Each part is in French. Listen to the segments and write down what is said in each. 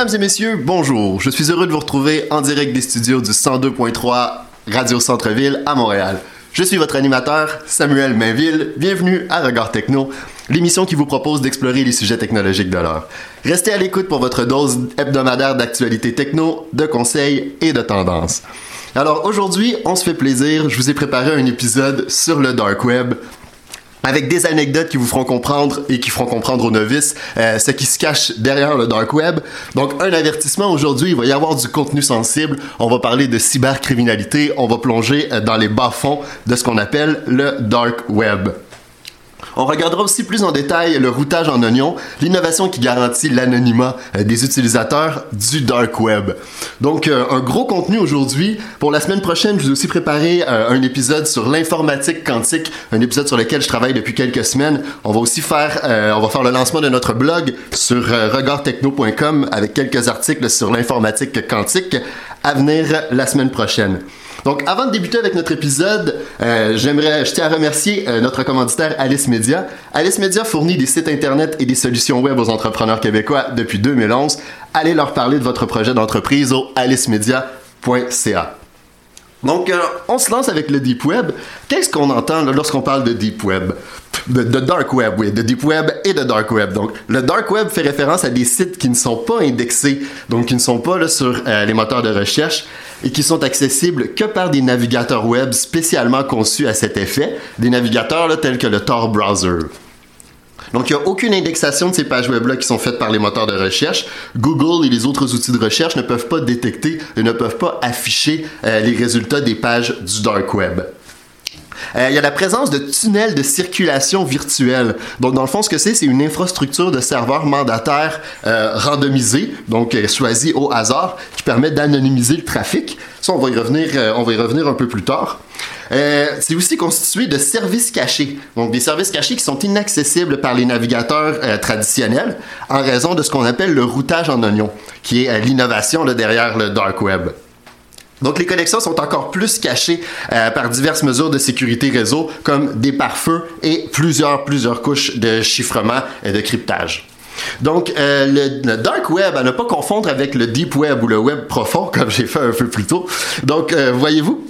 Mesdames et messieurs, bonjour. Je suis heureux de vous retrouver en direct des studios du 102.3 Radio Centre-Ville à Montréal. Je suis votre animateur, Samuel Mainville. Bienvenue à Regard Techno, l'émission qui vous propose d'explorer les sujets technologiques de l'heure. Restez à l'écoute pour votre dose hebdomadaire d'actualité techno, de conseils et de tendances. Alors aujourd'hui, on se fait plaisir, je vous ai préparé un épisode sur le dark web, avec des anecdotes qui vous feront comprendre et qui feront comprendre aux novices euh, ce qui se cache derrière le dark web. Donc un avertissement aujourd'hui, il va y avoir du contenu sensible. On va parler de cybercriminalité, on va plonger euh, dans les bas-fonds de ce qu'on appelle le dark web. On regardera aussi plus en détail le routage en oignon, l'innovation qui garantit l'anonymat euh, des utilisateurs du dark web. Donc euh, un gros contenu aujourd'hui. Pour la semaine prochaine, je vous ai aussi préparé euh, un épisode sur l'informatique quantique, un épisode sur lequel je travaille depuis quelques semaines. On va aussi faire faire le lancement de notre blog sur regardtechno.com avec quelques articles sur l'informatique quantique à venir la semaine prochaine. Donc, avant de débuter avec notre épisode, euh, j'aimerais, je tiens à remercier euh, notre commanditaire Alice Media. Alice Media fournit des sites internet et des solutions web aux entrepreneurs québécois depuis 2011. Allez leur parler de votre projet d'entreprise au alicemedia.ca. Donc, euh, on se lance avec le Deep Web. Qu'est-ce qu'on entend lorsqu'on parle de Deep Web? De, Dark Web, oui, de Deep Web et de Dark Web. Donc, le Dark Web fait référence à des sites qui ne sont pas indexés, donc qui ne sont pas sur les moteurs de recherche et qui sont accessibles que par des navigateurs web spécialement conçus à cet effet, des navigateurs tels que le Tor Browser. Donc, il n'y a aucune indexation de ces pages web-là qui sont faites par les moteurs de recherche. Google et les autres outils de recherche ne peuvent pas détecter et ne peuvent pas afficher euh, les résultats des pages du dark web. Euh, il y a la présence de tunnels de circulation virtuelle. Donc, dans le fond, ce que c'est, c'est une infrastructure de serveurs mandataires euh, randomisés, donc euh, choisis au hasard, qui permet d'anonymiser le trafic. Ça, on va y revenir, on va y revenir un peu plus tard. c'est aussi constitué de services cachés. Donc, des services cachés qui sont inaccessibles par les navigateurs traditionnels en raison de ce qu'on appelle le routage en oignon, qui est l'innovation derrière le dark web. Donc les connexions sont encore plus cachées euh, par diverses mesures de sécurité réseau comme des pare-feux et plusieurs plusieurs couches de chiffrement et de cryptage. Donc, euh, le, dark web, à ne pas confondre avec le deep web ou le web profond, comme j'ai fait un peu plus tôt. Donc, euh, voyez-vous,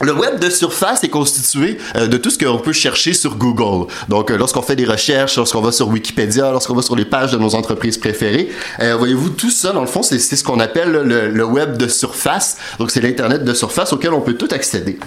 le web de surface est constitué euh, de tout ce qu'on peut chercher sur Google. Donc, euh, lorsqu'on fait des recherches, lorsqu'on va sur Wikipédia, lorsqu'on va sur les pages de nos entreprises préférées, euh, voyez-vous, tout ça, dans le fond, c'est ce qu'on appelle le, le, web de surface. Donc, c'est l'Internet de surface auquel on peut tout accéder.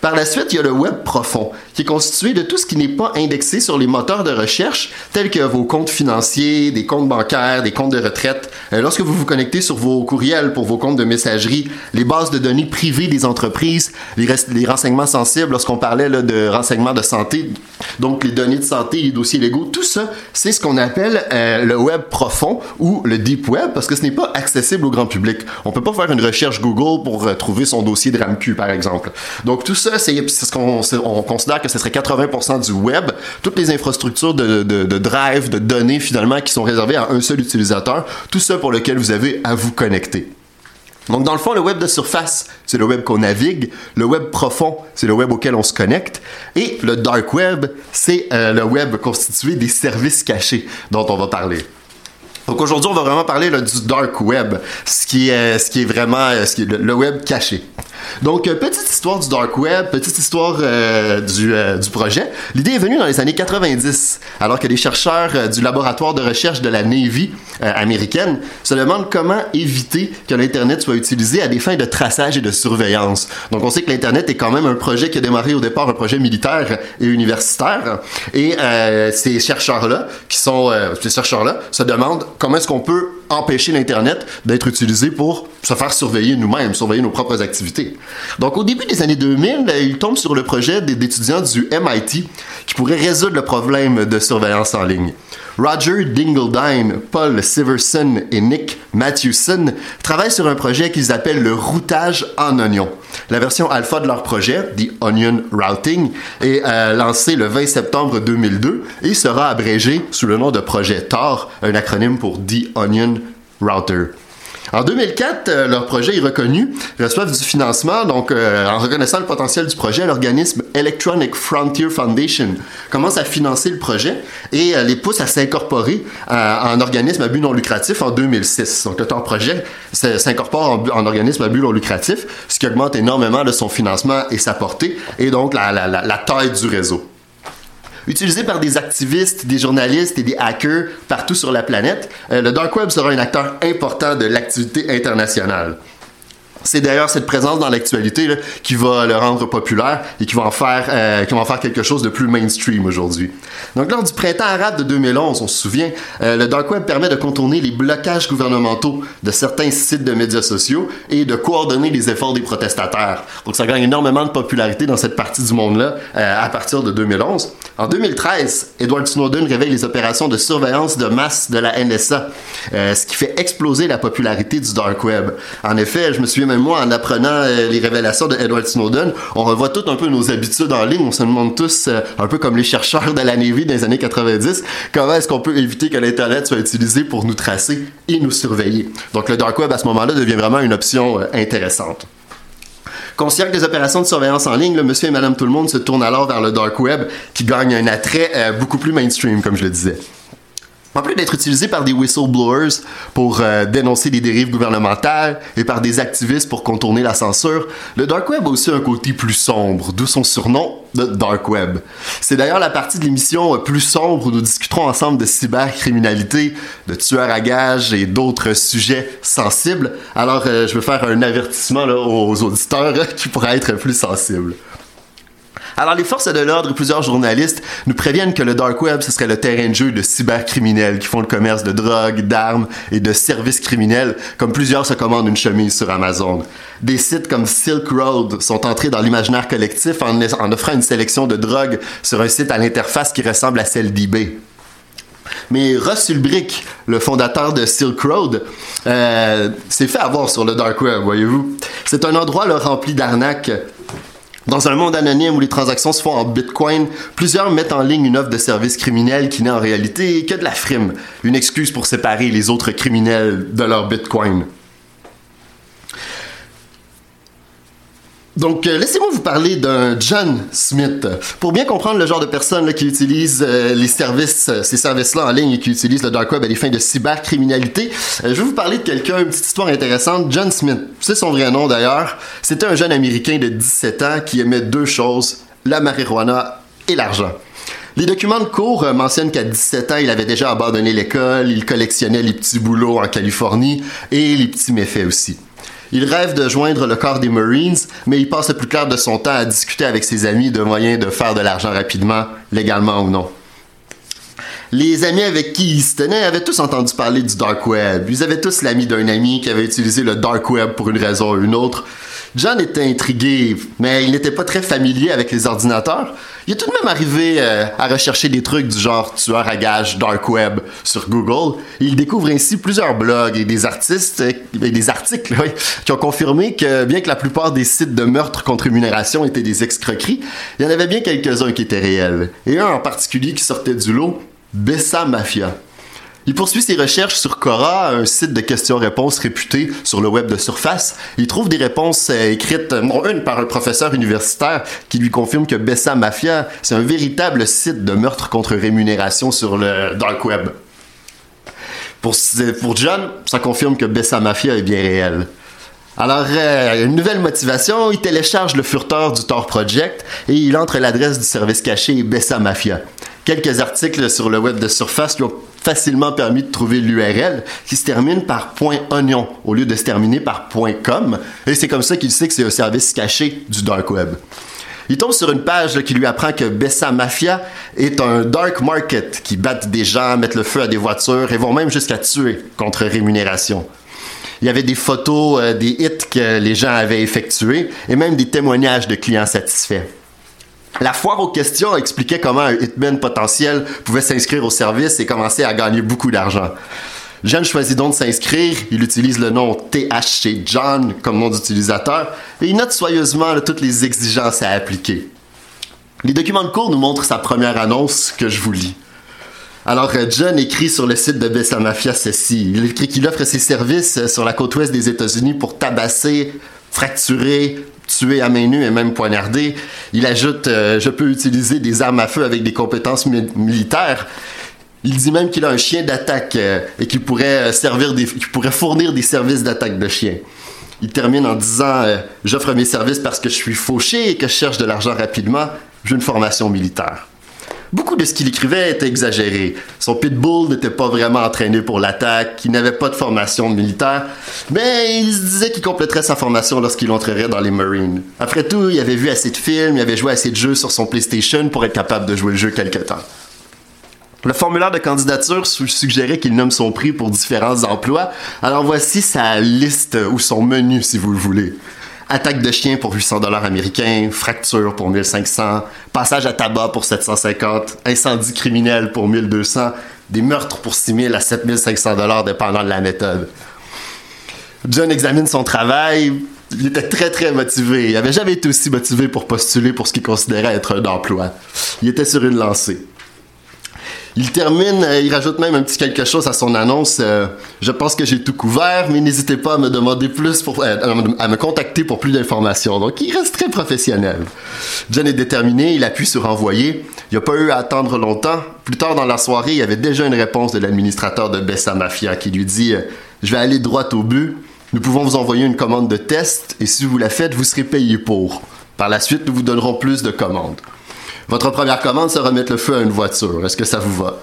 Par la suite, il y a le web profond, qui est constitué de tout ce qui n'est pas indexé sur les moteurs de recherche, tels que vos comptes financiers, des comptes bancaires, des comptes de retraite. lorsque vous vous connectez sur vos courriels pour vos comptes de messagerie, les bases de données privées des entreprises, les renseignements sensibles lorsqu'on parlait de renseignements de santé, donc les données de santé, les dossiers légaux, tout ça, c'est ce qu'on appelle euh, le web profond ou le deep web parce que ce n'est pas accessible au grand public. On peut pas faire une recherche Google pour euh, trouver son dossier de RAMQ par exemple. Donc tout ça, c'est ce qu'on on considère que ce serait 80% du web, toutes les infrastructures de, drive, de données finalement qui sont réservées à un seul utilisateur, tout ça pour lequel vous avez à vous connecter. Donc, dans le fond, le web de surface, c'est le web qu'on navigue. Le web profond, c'est le web auquel on se connecte. Et le dark web, c'est euh, le web constitué des services cachés dont on va parler. Donc aujourd'hui, on va vraiment parler du dark web, ce qui est, ce qui est vraiment euh, le, web caché. Donc, euh, petite histoire du dark web, petite histoire euh, du, du, projet. L'idée est venue dans les années 90, alors que les chercheurs du laboratoire de recherche de la Navy américaine se demandent comment éviter que l'Internet soit utilisé à des fins de traçage et de surveillance. Donc, on sait que l'Internet est quand même un projet qui a démarré au départ un projet militaire et universitaire. Et ces chercheurs-là, qui sont ces chercheurs-là, se demandent comment est-ce qu'on peut empêcher l'Internet d'être utilisé pour se faire surveiller nous-mêmes, surveiller nos propres activités? Donc, au début des années 2000, il tombe sur le projet d'étudiants du MIT qui pourrait résoudre le problème de surveillance en ligne. Roger Dingledine, Paul Siverson et Nick Matthewson travaillent sur un projet qu'ils appellent le routage en oignon. La version alpha de leur projet, The Onion Routing, est euh, lancée le 20 septembre 2002 et sera abrégé sous le nom de projet TOR, un acronyme pour The Onion Router. En 2004, euh, leur projet est reconnu, reçoivent du financement, donc euh, en reconnaissant le potentiel du projet, l'organisme Electronic Frontier Foundation commence à financer le projet et les pousse à s'incorporer en organisme à but non lucratif en 2006. Donc leur projet s'incorpore en, organisme à but non lucratif, ce qui augmente énormément son financement et sa portée, et donc la taille du réseau utilisé par des activistes, des journalistes et des hackers partout sur la planète, euh, le Dark Web sera un acteur important de l'activité internationale. C'est d'ailleurs cette présence dans l'actualité qui va le rendre populaire et qui va en faire, euh, qui va en faire quelque chose de plus mainstream aujourd'hui. Donc lors du printemps arabe de 2011, on se souvient, euh, le dark web permet de contourner les blocages gouvernementaux de certains sites de médias sociaux et de coordonner les efforts des protestataires. Donc ça gagne énormément de popularité dans cette partie du monde-là euh, à partir de 2011. En 2013, Edward Snowden réveille les opérations de surveillance de masse de la NSA, ce qui fait exploser la popularité du dark web. En effet, je me souviens même moi, en apprenant euh, les révélations de Edward Snowden, on revoit tout un peu nos habitudes en ligne. On se demande tous, euh, un peu comme les chercheurs de la Navy des années 90, comment est-ce qu'on peut éviter que l'Internet soit utilisé pour nous tracer et nous surveiller. Donc le dark web à ce moment-là devient vraiment une option euh, intéressante. Conscient des opérations de surveillance en ligne, le monsieur et madame tout le monde se tournent alors vers le dark web qui gagne un attrait beaucoup plus mainstream, comme je le disais. En plus d'être utilisé par des whistleblowers pour euh, dénoncer des dérives gouvernementales et par des activistes pour contourner la censure, le Dark Web a aussi un côté plus sombre, d'où son surnom de Dark Web. C'est d'ailleurs la partie de l'émission euh, plus sombre où nous discuterons ensemble de cybercriminalité, de tueurs à gages et d'autres sujets sensibles. Alors euh, je veux faire un avertissement aux auditeurs qui pourraient être plus sensibles. Alors les forces de l'ordre et plusieurs journalistes nous préviennent que le dark web ce serait le terrain de jeu de cybercriminels qui font le commerce de drogue, d'armes et de services criminels, comme plusieurs se commandent une chemise sur Amazon. Des sites comme Silk Road sont entrés dans l'imaginaire collectif en, offrant une sélection de drogues sur un site à l'interface qui ressemble à celle d'eBay. Mais Ross Ulbricht, le fondateur de Silk Road, euh, s'est fait avoir sur le dark web, voyez-vous. C'est un endroit rempli d'arnaques dans un monde anonyme où les transactions se font en Bitcoin, plusieurs mettent en ligne une offre de service criminel qui n'est en réalité que de la frime, une excuse pour séparer les autres criminels de leur Bitcoin. Donc, euh, laissez-moi vous parler d'un John Smith. Pour bien comprendre le genre de personne qui utilise euh, les services, euh, ces services-là en ligne et qui utilise le dark web à des fins de cybercriminalité, je vais vous parler de quelqu'un, une petite histoire intéressante. John Smith, c'est son vrai nom d'ailleurs. C'était un jeune Américain de 17 ans qui aimait deux choses, la marijuana et l'argent. Les documents de cours mentionnent qu'à 17 ans, il avait déjà abandonné l'école, il collectionnait les petits boulots en Californie et les petits méfaits aussi. Il rêve de joindre le corps des Marines, mais il passe le plus clair de son temps à discuter avec ses amis de moyens de faire de l'argent rapidement, légalement ou non. Les amis avec qui il se tenait avaient tous entendu parler du dark web. Ils avaient tous l'ami d'un ami qui avait utilisé le dark web pour une raison ou une autre. John était intrigué, mais il n'était pas très familier avec les ordinateurs. Il est tout de même arrivé euh, à rechercher des trucs du genre tueur à gage dark web sur Google. Il découvre ainsi plusieurs blogs et des artistes et des articles qui ont confirmé que bien que la plupart des sites de meurtre contre rémunération étaient des escroqueries, il y en avait bien quelques-uns qui étaient réels. Et un en particulier qui sortait du lot, Bessa Mafia. Il poursuit ses recherches sur Cora, un site de questions-réponses réputé sur le web de surface. Il trouve des réponses euh, écrites, non une par un professeur universitaire qui lui confirme que Bessa Mafia, c'est un véritable site de meurtre contre rémunération sur le dark web. Pour, pour John, ça confirme que Bessa Mafia est bien réel. Alors, euh, une nouvelle motivation, il télécharge le furteur du Tor Project et il entre l'adresse du service caché Bessa Mafia. Quelques articles sur le web de surface lui ont facilement permis de trouver l'URL qui se termine par .onion au lieu de se terminer par .com. Et c'est comme ça qu'il sait que c'est un service caché du dark web. Il tombe sur une page qui lui apprend que Bessa Mafia est un dark market qui battent des gens, mettent le feu à des voitures et vont même jusqu'à tuer contre rémunération. Il y avait des photos euh, des hits que les gens avaient effectués et même des témoignages de clients satisfaits. La foire aux questions expliquait comment un hitman potentiel pouvait s'inscrire au service et commencer à gagner beaucoup d'argent. John choisit donc de s'inscrire, il utilise le nom THC John comme nom d'utilisateur et il note soigneusement toutes les exigences à appliquer. Les documents de cours nous montrent sa première annonce que je vous lis. Alors, euh, John écrit sur le site de Bessa Mafia ceci. Il écrit qu'il offre ses services euh, sur la côte ouest des États-Unis pour tabasser, fracturer, tuer à main nue et même poignarder. Il ajoute euh, Je peux utiliser des armes à feu avec des compétences militaires. Il dit même qu'il a un chien d'attaque et qu'il pourrait qu'il pourrait fournir des services d'attaque de chien. Il termine en disant J'offre mes services parce que je suis fauché et que je cherche de l'argent rapidement. J'ai une formation militaire. Beaucoup de ce qu'il écrivait était exagéré. Son pitbull n'était pas vraiment entraîné pour l'attaque, il n'avait pas de formation militaire, mais il se disait qu'il compléterait sa formation lorsqu'il entrerait dans les Marines. Après tout, il avait vu assez de films, il avait joué assez de jeux sur son PlayStation pour être capable de jouer le jeu quelque temps. Le formulaire de candidature suggérait qu'il nomme son prix pour différents emplois, alors voici sa liste ou son menu si vous le voulez attaque de chien pour 800 dollars américains, fracture pour 1500, passage à tabac pour 750, incendie criminel pour 1200, des meurtres pour 6000 à 7500 dollars dépendant de la méthode. John examine son travail. Il était très très motivé. Il avait jamais été aussi motivé pour postuler pour ce qu'il considérait être un emploi. Il était sur une lancée. Il termine, euh, il rajoute même un petit quelque chose à son annonce. Euh, je pense que j'ai tout couvert, mais n'hésitez pas à me demander plus euh, à me contacter pour plus d'informations. Donc, il reste très professionnel. John est déterminé, il appuie sur envoyer. Il n'a pas eu à attendre longtemps. Plus tard dans la soirée, il y avait déjà une réponse de l'administrateur de Bessa Mafia qui lui dit Je vais aller droit au but. Nous pouvons vous envoyer une commande de test et si vous la faites, vous serez payé pour. Par la suite, nous vous donnerons plus de commandes. Votre première commande sera mettre le feu à une voiture. Est-ce que ça vous va?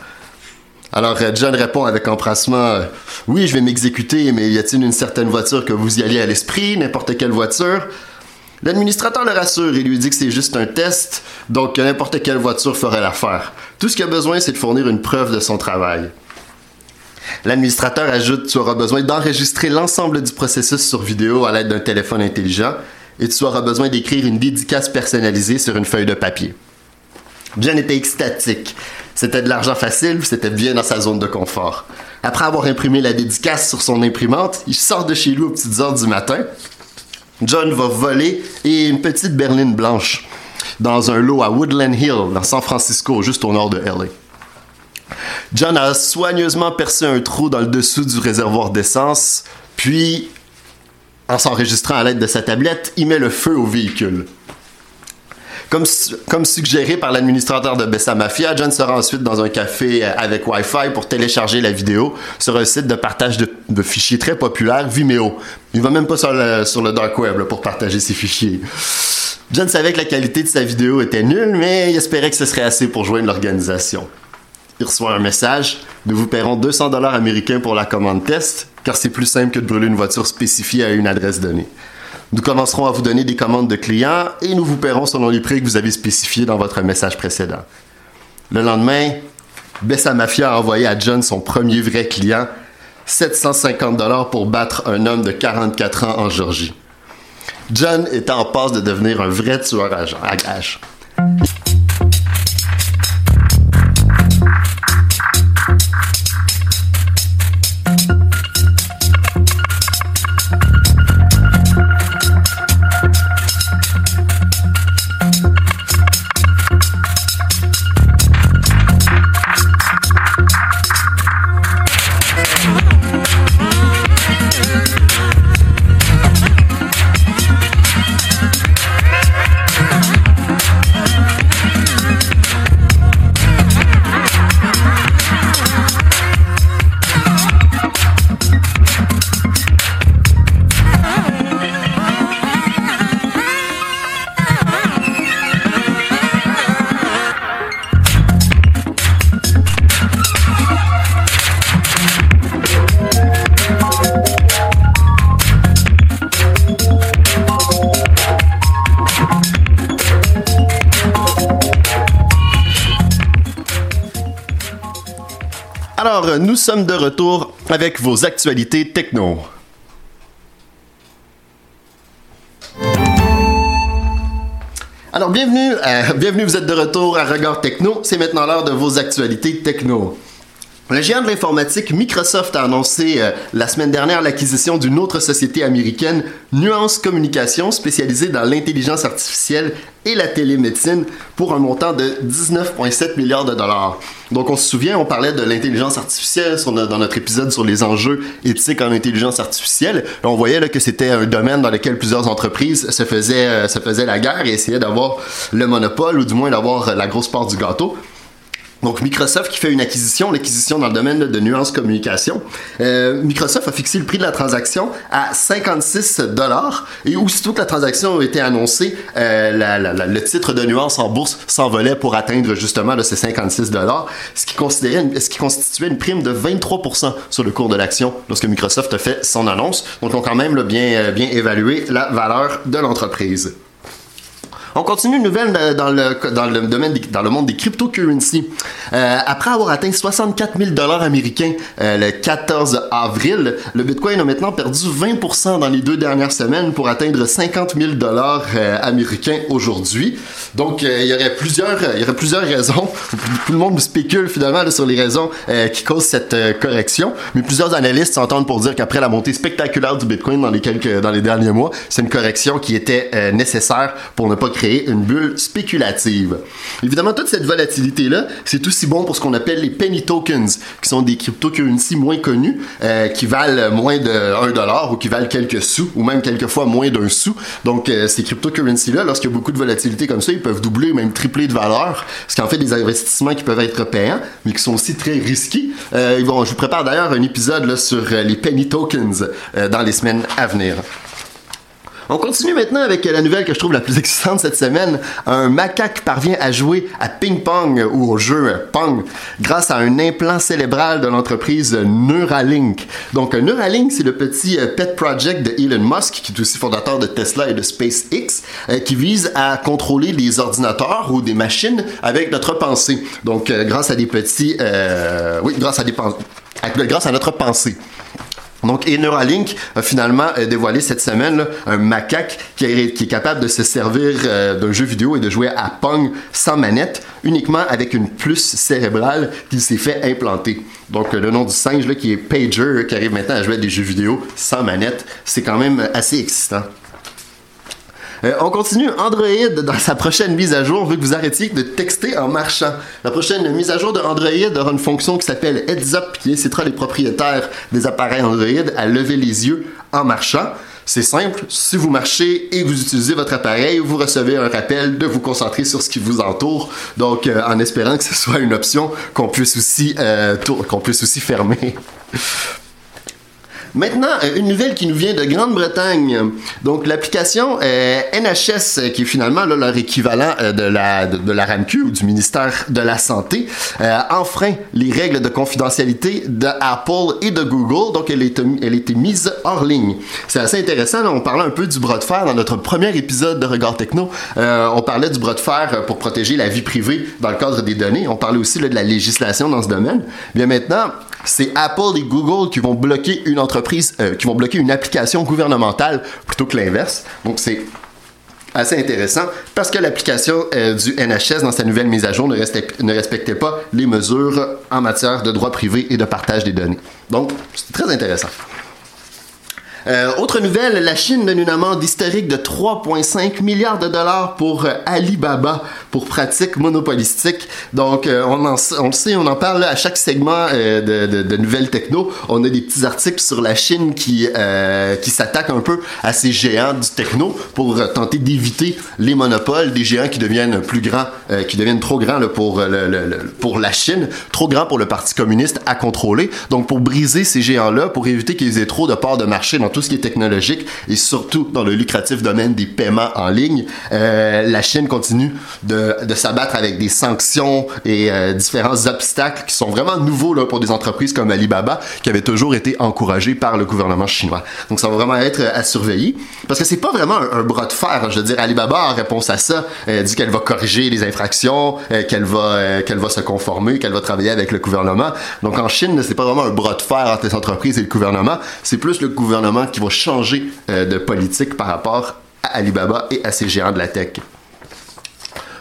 Alors, euh, John répond avec empressement euh, Oui, je vais m'exécuter, mais y a-t-il une certaine voiture que vous y alliez à l'esprit? N'importe quelle voiture L'administrateur le rassure et lui dit que c'est juste un test, donc n'importe quelle voiture ferait l'affaire. Tout ce qu'il a besoin, c'est de fournir une preuve de son travail. L'administrateur ajoute Tu auras besoin d'enregistrer l'ensemble du processus sur vidéo à l'aide d'un téléphone intelligent et tu auras besoin d'écrire une dédicace personnalisée sur une feuille de papier. John était extatique. C'était de l'argent facile, c'était bien dans sa zone de confort. Après avoir imprimé la dédicace sur son imprimante, il sort de chez lui aux petites heures du matin. John va voler et une petite berline blanche dans un lot à Woodland Hill, dans San Francisco, juste au nord de LA. John a soigneusement percé un trou dans le dessous du réservoir d'essence, puis, en s'enregistrant à l'aide de sa tablette, il met le feu au véhicule. Comme, suggéré par l'administrateur de Bessa Mafia, John sera ensuite dans un café euh, avec Wi-Fi pour télécharger la vidéo sur un site de partage de, fichiers très populaire, Vimeo. Il va même pas sur le, dark web pour partager ses fichiers. John savait que la qualité de sa vidéo était nulle, mais il espérait que ce serait assez pour joindre l'organisation. Il reçoit un message. Nous vous paierons 200 dollars américains pour la commande test, car c'est plus simple que de brûler une voiture spécifiée à une adresse donnée. Nous commencerons à vous donner des commandes de clients et nous vous paierons selon les prix que vous avez spécifiés dans votre message précédent. Le lendemain, Bessa Mafia a envoyé à John son premier vrai client, 750 dollars pour battre un homme de 44 ans en Georgie. John est en passe de devenir un vrai tueur à gages. Sommes de retour avec vos actualités techno. Alors, bienvenue, bienvenue, vous êtes de retour à Regard Techno. C'est maintenant l'heure de vos actualités techno. Le géant de l'informatique Microsoft a annoncé euh, la semaine dernière l'acquisition d'une autre société américaine, Nuance Communication, spécialisée dans l'intelligence artificielle et la télémédecine, pour un montant de 19,7 milliards de dollars. Donc on se souvient, on parlait de l'intelligence artificielle dans notre épisode sur les enjeux éthiques en intelligence artificielle. on voyait que c'était un domaine dans lequel plusieurs entreprises se faisaient, euh, se faisaient la guerre et essayaient d'avoir le monopole ou du moins d'avoir la grosse part du gâteau. Donc Microsoft qui fait une acquisition, l'acquisition dans le domaine de nuance communication. Euh, Microsoft a fixé le prix de la transaction à 56 dollars et aussitôt que la transaction a été annoncée, euh, le titre de nuance en bourse s'envolait pour atteindre justement ces 56 dollars, ce qui constituait une prime de 23% sur le cours de l'action lorsque Microsoft a fait son annonce. Donc on a quand même euh, bien évalué la valeur de l'entreprise. On continue une nouvelle dans le, dans le domaine dans le monde des cryptocurrencies. Euh, après avoir atteint 64 000 dollars américains euh, le 14 avril, le Bitcoin a maintenant perdu 20% dans les deux dernières semaines pour atteindre 50 000 dollars euh, américains aujourd'hui. Donc il y aurait plusieurs il y aurait plusieurs raisons. Tout le monde spécule finalement sur les raisons qui causent cette correction, mais plusieurs analystes s'entendent pour dire qu'après la montée spectaculaire du Bitcoin dans les quelques dans les derniers mois, c'est une correction qui était nécessaire pour ne pas créer une bulle spéculative. Évidemment, toute cette volatilité-là, c'est aussi bon pour ce qu'on appelle les penny tokens, qui sont des cryptocurrencies moins connues, euh, qui valent moins de 1 dollar ou qui valent quelques sous, ou même quelquefois moins d'un sou. Donc, euh, ces cryptocurrencies-là, lorsqu'il y a beaucoup de volatilité comme ça, ils peuvent doubler ou même tripler de valeur, ce qui en fait des investissements qui peuvent être payants, mais qui sont aussi très risqués. Euh, bon, je vous prépare d'ailleurs un épisode là, sur les penny tokens dans les semaines à venir. On continue maintenant avec la nouvelle que je trouve la plus excitante cette semaine. Un macaque parvient à jouer à ping-pong ou au jeu Pong grâce à un implant cérébral de l'entreprise Neuralink. Donc Neuralink, c'est le petit euh, pet project de Elon Musk, qui est aussi fondateur de Tesla et de SpaceX, euh, qui vise à contrôler les ordinateurs ou des machines avec notre pensée. Donc euh, grâce à des petits... oui, grâce à des... Grâce à notre pensée. Donc, et Neuralink a finalement euh, dévoilé cette semaine un macaque qui est, capable de se servir euh, d'un jeu vidéo et de jouer à Pong sans manette, uniquement avec une puce cérébrale qu'il s'est fait implanter. Donc, le nom du singe qui est Pager, qui arrive maintenant à jouer à des jeux vidéo sans manette, c'est quand même assez excitant. Euh, on continue. Android, dans sa prochaine mise à jour, veut que vous arrêtiez de texter en marchant. La prochaine mise à jour de Android aura une fonction qui s'appelle Heads Up qui incitera les propriétaires des appareils Android à lever les yeux en marchant. C'est simple, si vous marchez et vous utilisez votre appareil, vous recevez un rappel de vous concentrer sur ce qui vous entoure. Donc, euh, en espérant que ce soit une option qu'on puisse aussi euh, qu'on puisse aussi fermer. Maintenant, euh, une nouvelle qui nous vient de Grande-Bretagne. Donc, l'application euh, NHS, qui est finalement leur équivalent euh, de, la, de, la RAMQ ou du ministère de la Santé, enfreint les règles de confidentialité d'Apple et de Google. Donc, elle, est, elle a été mise hors ligne. C'est assez intéressant. on parlait un peu du bras de fer dans notre premier épisode de Regard Techno. on parlait du bras de fer pour protéger la vie privée dans le cadre des données. On parlait aussi de la législation dans ce domaine. Bien maintenant, c'est Apple et Google qui vont bloquer une entreprise, euh, qui vont bloquer une application gouvernementale plutôt que l'inverse. Donc c'est assez intéressant parce que l'application euh, du NHS dans sa nouvelle mise à jour ne, ne, respectait pas les mesures en matière de droit privé et de partage des données. Donc c'est très intéressant. Euh, autre nouvelle, la Chine donne une amende historique de 3,5 milliards de dollars pour euh, Alibaba pour pratiques monopolistiques. Donc, euh, on, le sait, on en parle à chaque segment de, nouvelles techno. On a des petits articles sur la Chine qui, qui s'attaquent un peu à ces géants du techno pour tenter d'éviter les monopoles des géants qui deviennent plus grands, qui deviennent trop grands pour, pour la Chine, trop grands pour le Parti communiste à contrôler. Donc, pour briser ces géants-là, pour éviter qu'ils aient trop de parts de marché dans tout ce qui est technologique et surtout dans le lucratif domaine des paiements en ligne, euh, la Chine continue de, de s'abattre avec des sanctions et euh, différents obstacles qui sont vraiment nouveaux là, pour des entreprises comme Alibaba qui avaient toujours été encouragées par le gouvernement chinois. Donc ça va vraiment être à surveiller parce que c'est pas vraiment un, bras de fer. Je veux dire, Alibaba en réponse à ça dit qu'elle va corriger les infractions, euh, qu'elle va qu'elle va se conformer, qu'elle va travailler avec le gouvernement. Donc en Chine, c'est pas vraiment un bras de fer entre les entreprises et le gouvernement, c'est plus le gouvernement qui va changer euh, de politique par rapport à Alibaba et à ses géants de la tech.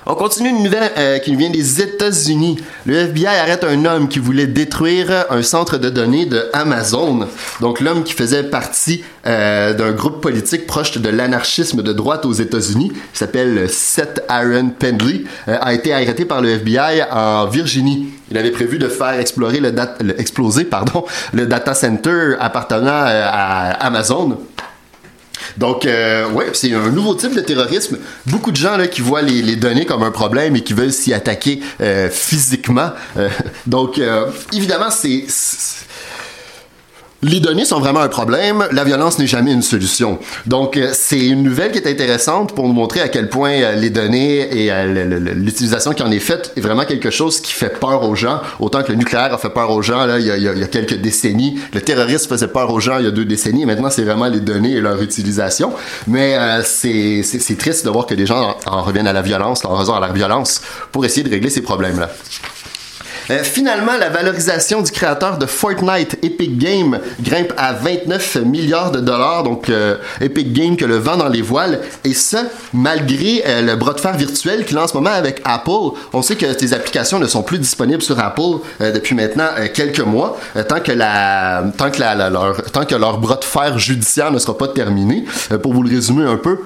On continue une nouvelle euh, qui vient des États-Unis. Le FBI arrête un homme qui voulait détruire un centre de données de Amazon. Donc l'homme qui faisait partie euh, d'un groupe politique proche de l'anarchisme de droite aux États-Unis, qui s'appelle Seth Aaron Pendley, euh, a été arrêté par le FBI en Virginie. Il avait prévu de faire explorer exploser pardon, le data center appartenant à Amazon. Donc, euh, ouais, c'est un nouveau type de terrorisme. Beaucoup de gens là, qui voient les, données comme un problème et qui veulent s'y attaquer euh, physiquement. Euh, donc, euh, évidemment, c'est les données sont vraiment un problème, la violence n'est jamais une solution. Donc, euh, c'est une nouvelle qui est intéressante pour nous montrer à quel point euh, les données et euh, l'utilisation qui en est faite est vraiment quelque chose qui fait peur aux gens, autant que le nucléaire a fait peur aux gens là, il, y a, quelques décennies. Le terrorisme faisait peur aux gens il y a deux décennies, maintenant c'est vraiment les données et leur utilisation. Mais c'est triste de voir que des gens en, en reviennent à la violence, en raison à la violence, pour essayer de régler ces problèmes-là. Euh, finalement, la valorisation du créateur de Fortnite, Epic Games, grimpe à 29 milliards de dollars. Donc, euh, Epic Games que le vent dans les voiles. Et ça, malgré euh, le bras de fer virtuel qu'il a en ce moment avec Apple. On sait que ces applications ne sont plus disponibles sur Apple depuis maintenant quelques mois, tant que la, tant que leur, tant que leur bras de fer judiciaire ne sera pas terminé. pour vous le résumer un peu,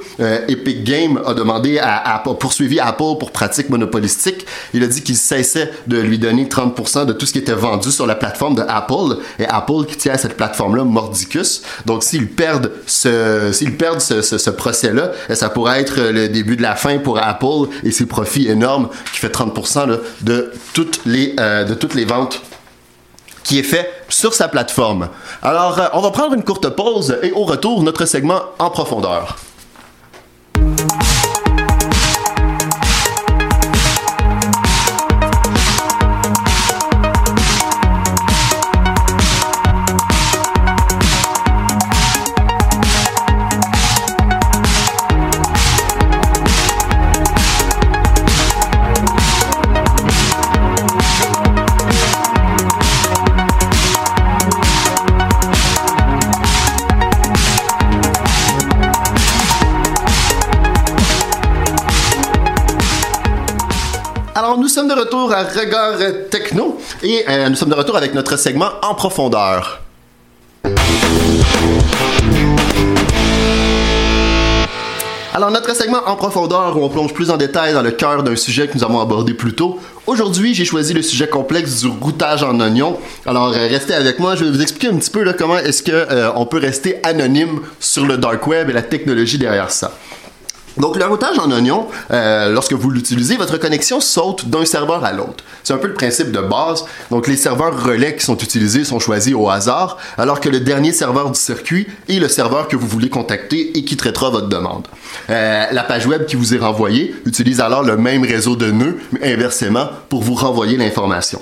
Epic Games a demandé à, Apple, poursuivi Apple pour pratique monopolistique. Il a dit qu'il cessait de lui donner 30% de tout ce qui était vendu sur la plateforme de Apple et Apple qui tient à cette plateforme-là mordicus. Donc s'ils perdent ce procès-là, eh, ça pourrait être le début de la fin pour Apple et ses profits énormes qui fait 30% de toutes les euh, de toutes les ventes qui est fait sur sa plateforme. Alors, euh, on va prendre une courte pause et au retour, notre segment en profondeur. Sommes de retour à Regard Techno et euh, nous sommes de retour avec notre segment en profondeur. Alors, notre segment en profondeur où on plonge plus en détail dans le cœur d'un sujet que nous avons abordé plus tôt. Aujourd'hui, j'ai choisi le sujet complexe du routage en oignon. Alors, euh, restez avec moi, je vais vous expliquer un petit peu comment est-ce qu'on euh, peut rester anonyme sur le dark web et la technologie derrière ça. Donc, le routage en oignon, euh, lorsque vous l'utilisez, votre connexion saute d'un serveur à l'autre. C'est un peu le principe de base. Donc, les serveurs relais qui sont utilisés sont choisis au hasard, alors que le dernier serveur du circuit est le serveur que vous voulez contacter et qui traitera votre demande. Euh, la page web qui vous est renvoyée utilise alors le même réseau de nœuds, mais inversement, pour vous renvoyer l'information.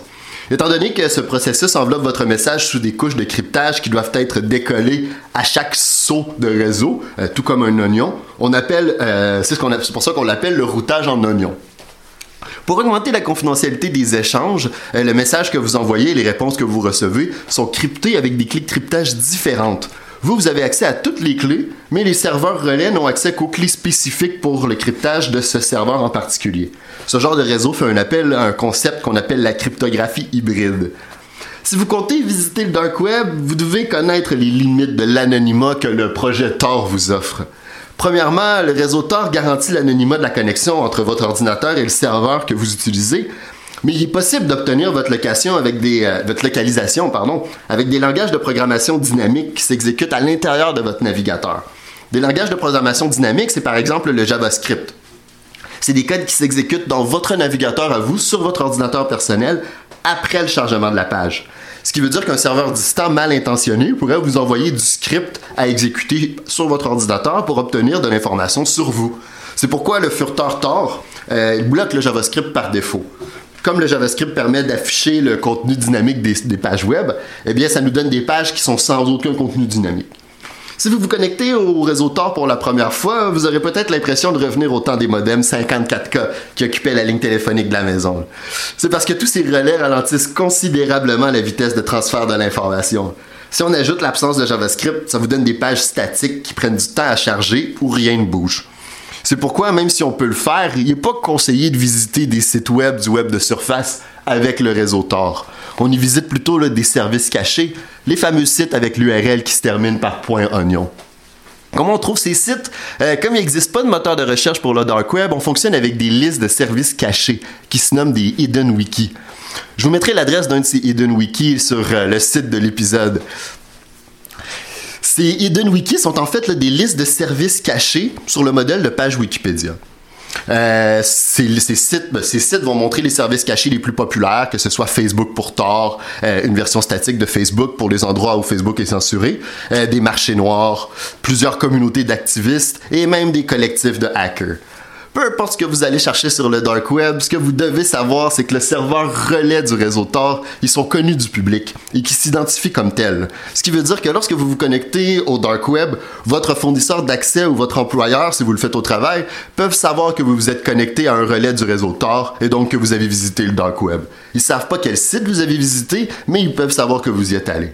Étant donné que ce processus enveloppe votre message sous des couches de cryptage qui doivent être décollées à chaque saut de réseau, euh, tout comme un oignon, on appelle, euh, c'est pour ça qu'on l'appelle le routage en oignon. Pour augmenter la confidentialité des échanges, euh, le message que vous envoyez et les réponses que vous recevez sont cryptés avec des clés de cryptage différentes. Vous, vous avez accès à toutes les clés, mais les serveurs relais n'ont accès qu'aux clés spécifiques pour le cryptage de ce serveur en particulier. Ce genre de réseau fait un appel à un concept qu'on appelle la cryptographie hybride. Si vous comptez visiter le dark web, vous devez connaître les limites de l'anonymat que le projet Tor vous offre. Premièrement, le réseau Tor garantit l'anonymat de la connexion entre votre ordinateur et le serveur que vous utilisez, mais il est possible d'obtenir votre location avec des euh, votre localisation pardon, avec des langages de programmation dynamiques qui s'exécutent à l'intérieur de votre navigateur. Des langages de programmation dynamique, c'est par exemple le JavaScript. C'est des codes qui s'exécutent dans votre navigateur à vous sur votre ordinateur personnel après le chargement de la page. Ce qui veut dire qu'un serveur distant mal intentionné pourrait vous envoyer du script à exécuter sur votre ordinateur pour obtenir de l'information sur vous. C'est pourquoi le furteur Tor euh, bloque le JavaScript par défaut comme le JavaScript permet d'afficher le contenu dynamique des, pages web, eh bien, ça nous donne des pages qui sont sans aucun contenu dynamique. Si vous vous connectez au réseau Tor pour la première fois, vous aurez peut-être l'impression de revenir au temps des modems 54K qui occupaient la ligne téléphonique de la maison. C'est parce que tous ces relais ralentissent considérablement la vitesse de transfert de l'information. Si on ajoute l'absence de JavaScript, ça vous donne des pages statiques qui prennent du temps à charger où rien ne bouge. C'est pourquoi, même si on peut le faire, il n'est pas conseillé de visiter des sites web du web de surface avec le réseau Tor. On y visite plutôt des services cachés, les fameux sites avec l'URL qui se termine par .onion. Comment on trouve ces sites? Euh, comme il n'existe pas de moteur de recherche pour le dark web, on fonctionne avec des listes de services cachés qui se nomment des hidden wiki. Je vous mettrai l'adresse d'un de ces hidden wiki sur euh, le site de l'épisode. Ces hidden wiki sont en fait des listes de services cachés sur le modèle de page Wikipédia. Euh, ces, sites, ben, ces sites vont montrer les services cachés les plus populaires, que ce soit Facebook pour Tor, euh, une version statique de Facebook pour les endroits où Facebook est censuré, euh, des marchés noirs, plusieurs communautés d'activistes et même des collectifs de hackers peu importe ce que vous allez chercher sur le dark web, ce que vous devez savoir, c'est que le serveur relais du réseau Tor, ils sont connus du public et qui s'identifient comme tels. Ce qui veut dire que lorsque vous vous connectez au dark web, votre fournisseur d'accès ou votre employeur, si vous le faites au travail, peuvent savoir que vous vous êtes connecté à un relais du réseau Tor et donc que vous avez visité le dark web. Ils savent pas quel site vous avez visité, mais ils peuvent savoir que vous y êtes allé.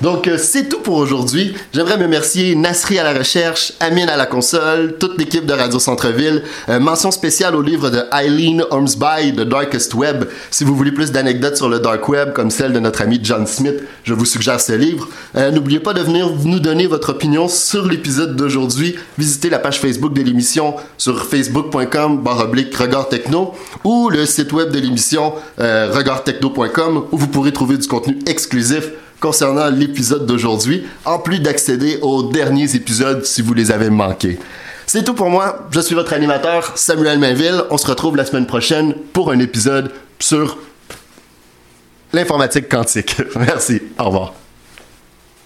Donc, euh, c'est tout pour aujourd'hui. J'aimerais me remercier Nasri à la recherche, Amine à la console, toute l'équipe de Radio Centre-Ville. Euh, mention spéciale au livre de Eileen Ormsby, The Darkest Web. Si vous voulez plus d'anecdotes sur le dark web, comme celle de notre ami John Smith, je vous suggère ce livre. Euh, n'oubliez pas de venir nous donner votre opinion sur l'épisode d'aujourd'hui. Visitez la page Facebook de l'émission sur facebook.com techno ou le site web de l'émission regardtechno.com où vous pourrez trouver du contenu exclusif concernant l'épisode d'aujourd'hui, en plus d'accéder aux derniers épisodes si vous les avez manqués. C'est tout pour moi. Je suis votre animateur, Samuel Mainville. On se retrouve la semaine prochaine pour un épisode sur l'informatique quantique. Merci. Au revoir.